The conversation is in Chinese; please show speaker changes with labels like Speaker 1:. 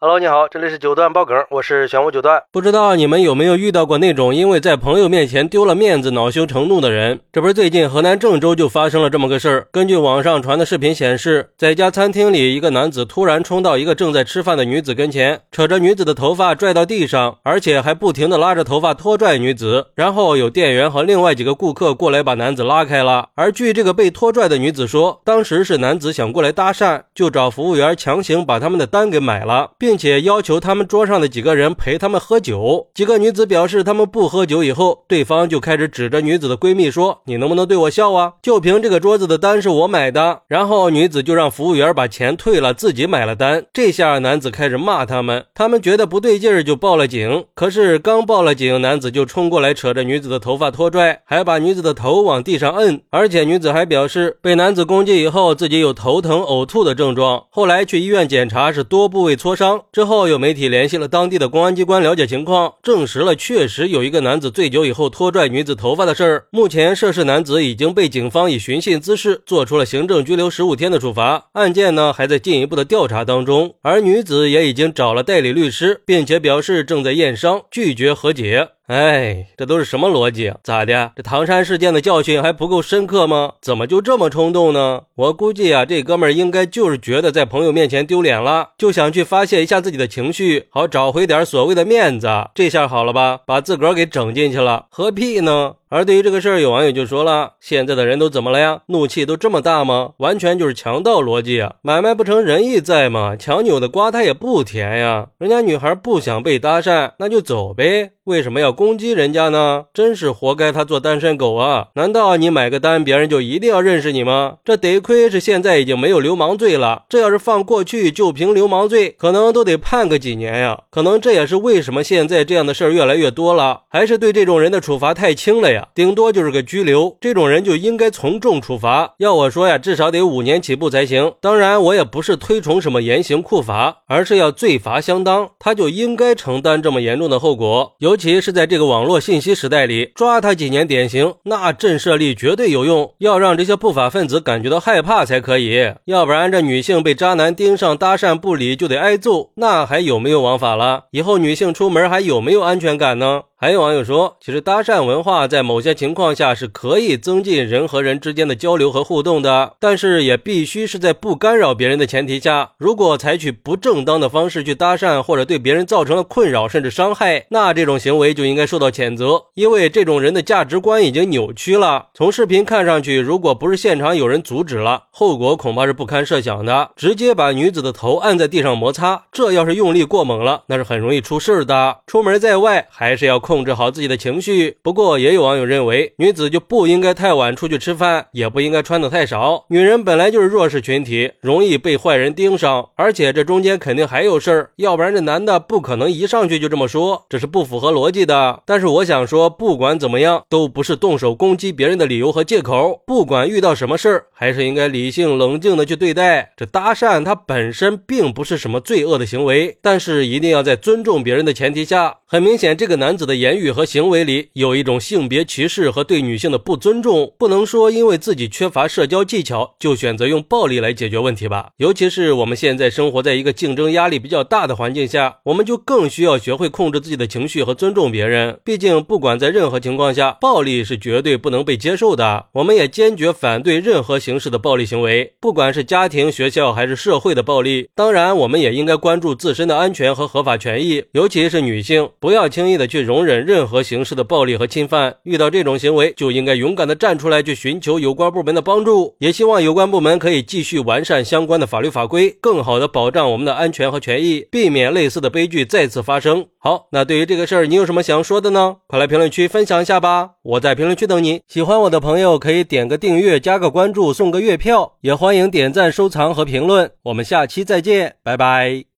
Speaker 1: Hello，你好，这里是九段爆梗，我是玄武九段。
Speaker 2: 不知道你们有没有遇到过那种因为在朋友面前丢了面子恼羞成怒的人？这不是最近河南郑州就发生了这么个事儿。根据网上传的视频显示，在一家餐厅里，一个男子突然冲到一个正在吃饭的女子跟前，扯着女子的头发拽到地上，而且还不停的拉着头发拖拽女子。然后有店员和另外几个顾客过来把男子拉开了。而据这个被拖拽的女子说，当时是男子想过来搭讪，就找服务员强行把他们的单给买了。并并且要求他们桌上的几个人陪他们喝酒。几个女子表示他们不喝酒以后，对方就开始指着女子的闺蜜说：“你能不能对我笑啊？就凭这个桌子的单是我买的。”然后女子就让服务员把钱退了，自己买了单。这下男子开始骂他们，他们觉得不对劲儿就报了警。可是刚报了警，男子就冲过来扯着女子的头发拖拽，还把女子的头往地上摁。而且女子还表示被男子攻击以后，自己有头疼、呕吐的症状。后来去医院检查是多部位挫伤。之后，有媒体联系了当地的公安机关了解情况，证实了确实有一个男子醉酒以后拖拽女子头发的事儿。目前，涉事男子已经被警方以寻衅滋事做出了行政拘留十五天的处罚，案件呢还在进一步的调查当中。而女子也已经找了代理律师，并且表示正在验伤，拒绝和解。哎，这都是什么逻辑？咋的？这唐山事件的教训还不够深刻吗？怎么就这么冲动呢？我估计啊，这哥们儿应该就是觉得在朋友面前丢脸了，就想去发泄一下自己的情绪，好找回点所谓的面子。这下好了吧？把自个儿给整进去了，何必呢？而对于这个事儿，有网友就说了：“现在的人都怎么了呀？怒气都这么大吗？完全就是强盗逻辑啊！买卖不成仁义在吗？强扭的瓜它也不甜呀！人家女孩不想被搭讪，那就走呗，为什么要攻击人家呢？真是活该他做单身狗啊！难道你买个单，别人就一定要认识你吗？这得亏是现在已经没有流氓罪了，这要是放过去，就凭流氓罪，可能都得判个几年呀！可能这也是为什么现在这样的事儿越来越多了，还是对这种人的处罚太轻了呀。”顶多就是个拘留，这种人就应该从重处罚。要我说呀，至少得五年起步才行。当然，我也不是推崇什么严刑酷罚，而是要罪罚相当，他就应该承担这么严重的后果。尤其是在这个网络信息时代里，抓他几年典型，那震慑力绝对有用。要让这些不法分子感觉到害怕才可以，要不然这女性被渣男盯上搭讪不理就得挨揍，那还有没有王法了？以后女性出门还有没有安全感呢？还有网友说，其实搭讪文化在某些情况下是可以增进人和人之间的交流和互动的，但是也必须是在不干扰别人的前提下。如果采取不正当的方式去搭讪，或者对别人造成了困扰甚至伤害，那这种行为就应该受到谴责，因为这种人的价值观已经扭曲了。从视频看上去，如果不是现场有人阻止了，后果恐怕是不堪设想的。直接把女子的头按在地上摩擦，这要是用力过猛了，那是很容易出事的。出门在外还是要。控制好自己的情绪。不过，也有网友认为，女子就不应该太晚出去吃饭，也不应该穿的太少。女人本来就是弱势群体，容易被坏人盯上，而且这中间肯定还有事儿，要不然这男的不可能一上去就这么说，这是不符合逻辑的。但是我想说，不管怎么样，都不是动手攻击别人的理由和借口。不管遇到什么事儿，还是应该理性冷静的去对待。这搭讪它本身并不是什么罪恶的行为，但是一定要在尊重别人的前提下。很明显，这个男子的言语和行为里有一种性别歧视和对女性的不尊重，不能说因为自己缺乏社交技巧就选择用暴力来解决问题吧。尤其是我们现在生活在一个竞争压力比较大的环境下，我们就更需要学会控制自己的情绪和尊重别人。毕竟，不管在任何情况下，暴力是绝对不能被接受的。我们也坚决反对任何形式的暴力行为，不管是家庭、学校还是社会的暴力。当然，我们也应该关注自身的安全和合法权益，尤其是女性。不要轻易的去容忍任何形式的暴力和侵犯，遇到这种行为就应该勇敢的站出来去寻求有关部门的帮助。也希望有关部门可以继续完善相关的法律法规，更好的保障我们的安全和权益，避免类似的悲剧再次发生。好，那对于这个事儿，你有什么想说的呢？快来评论区分享一下吧，我在评论区等你。喜欢我的朋友可以点个订阅，加个关注，送个月票，也欢迎点赞、收藏和评论。我们下期再见，拜拜。